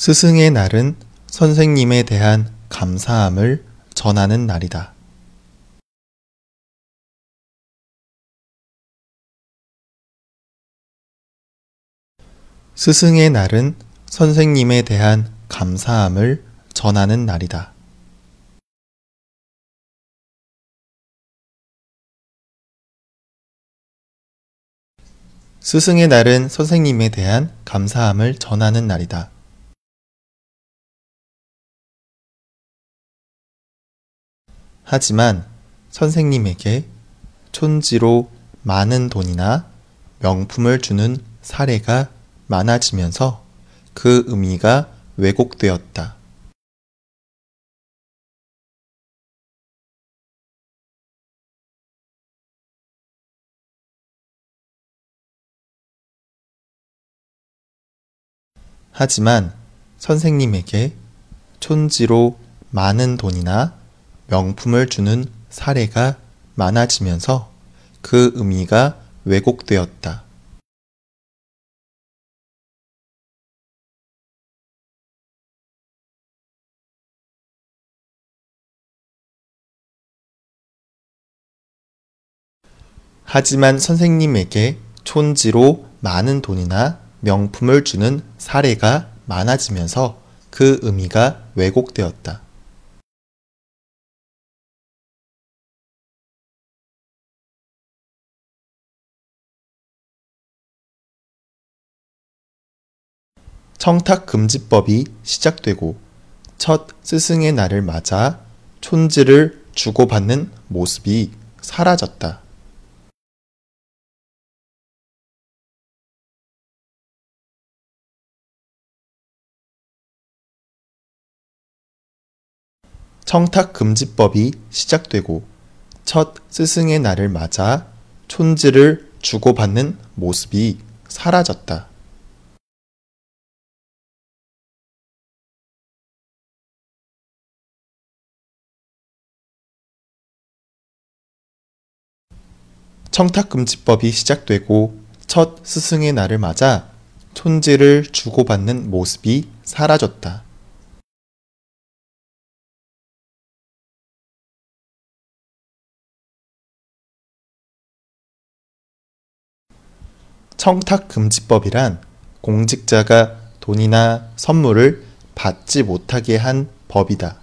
스승의 날은 선생님에 대한 감사함을 전하는 날이다. 스승의 날은 선생님에 대한 감사함을 전하는 날이다. 스승의 날은 선생님에 대한 감사함을 전하는 날이다. 하지만 선생님에게 촌지로 많은 돈이나 명품을 주는 사례가 많아지면서 그 의미가 왜곡되었다. 하지만 선생님에게 촌지로 많은 돈이나 명품을 주는 사례가 많아지면서 그 의미가 왜곡되었다. 하지만 선생님에게 촌지로 많은 돈이나 명품을 주는 사례가 많아지면서 그 의미가 왜곡되었다. 청탁금지법이 시작되고 첫 스승의 날을 맞아 촌지를 주고받는 모습이 사라졌다. 청탁금지법이 시작되고 첫 스승의 날을 맞아 촌지를 주고받는 모습이 사라졌다. 청탁금지법이 시작되고 첫 스승의 날을 맞아 촌지를 주고받는 모습이 사라졌다. 청탁금지법이란 공직자가 돈이나 선물을 받지 못하게 한 법이다.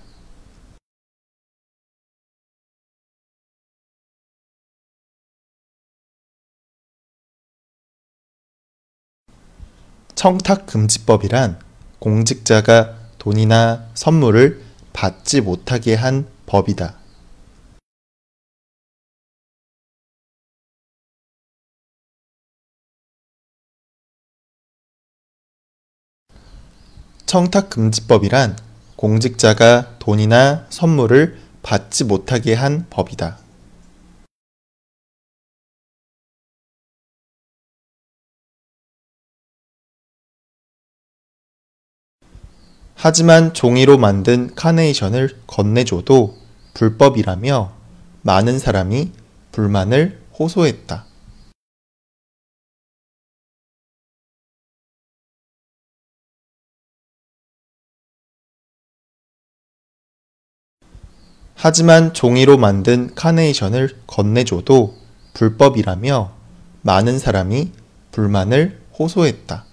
청탁금지법이란 공직자가 돈이나 선물을 받지 못하게 한 법이다. 청탁금지법이란 공직자가 돈이나 선물을 받지 못하게 한 법이다. 하지만 종이로 만든 카네이션을 건네줘도 불법이라며 많은 사람이 불만을 호소했다. 하지만 종이로 만든 카네이션을 건네줘도 불법이라며 많은 사람이 불만을 호소했다.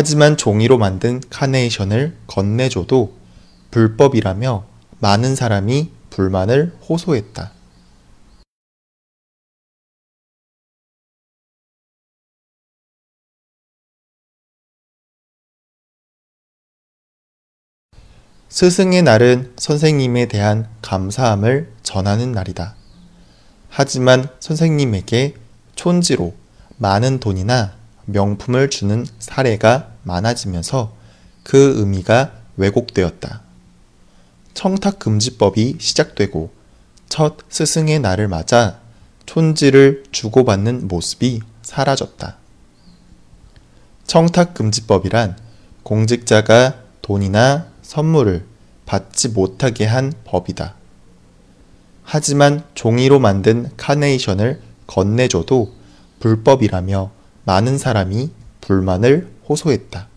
하지만 종이로 만든 카네이션을 건네줘도 불법이라며 많은 사람이 불만을 호소했다. 스승의 날은 선생님에 대한 감사함을 전하는 날이다. 하지만 선생님에게 촌지로 많은 돈이나 명품을 주는 사례가 많아지면서 그 의미가 왜곡되었다. 청탁금지법이 시작되고 첫 스승의 날을 맞아 촌지를 주고받는 모습이 사라졌다. 청탁금지법이란 공직자가 돈이나 선물을 받지 못하게 한 법이다. 하지만 종이로 만든 카네이션을 건네줘도 불법이라며 많은 사람이 불만을 호소했다.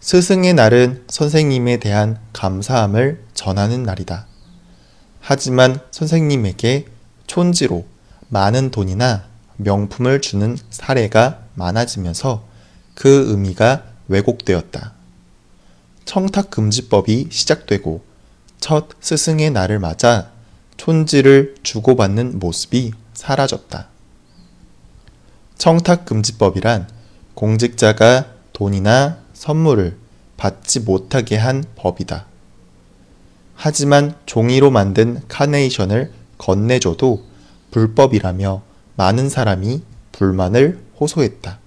스승의 날은 선생님에 대한 감사함을 전하는 날이다. 하지만 선생님에게 촌지로 많은 돈이나 명품을 주는 사례가 많아지면서 그 의미가 왜곡되었다. 청탁금지법이 시작되고 첫 스승의 날을 맞아 촌지를 주고받는 모습이 사라졌다. 청탁금지법이란 공직자가 돈이나 선물을 받지 못하게 한 법이다. 하지만 종이로 만든 카네이션을 건네줘도 불법이라며 많은 사람이 불만을 호소했다.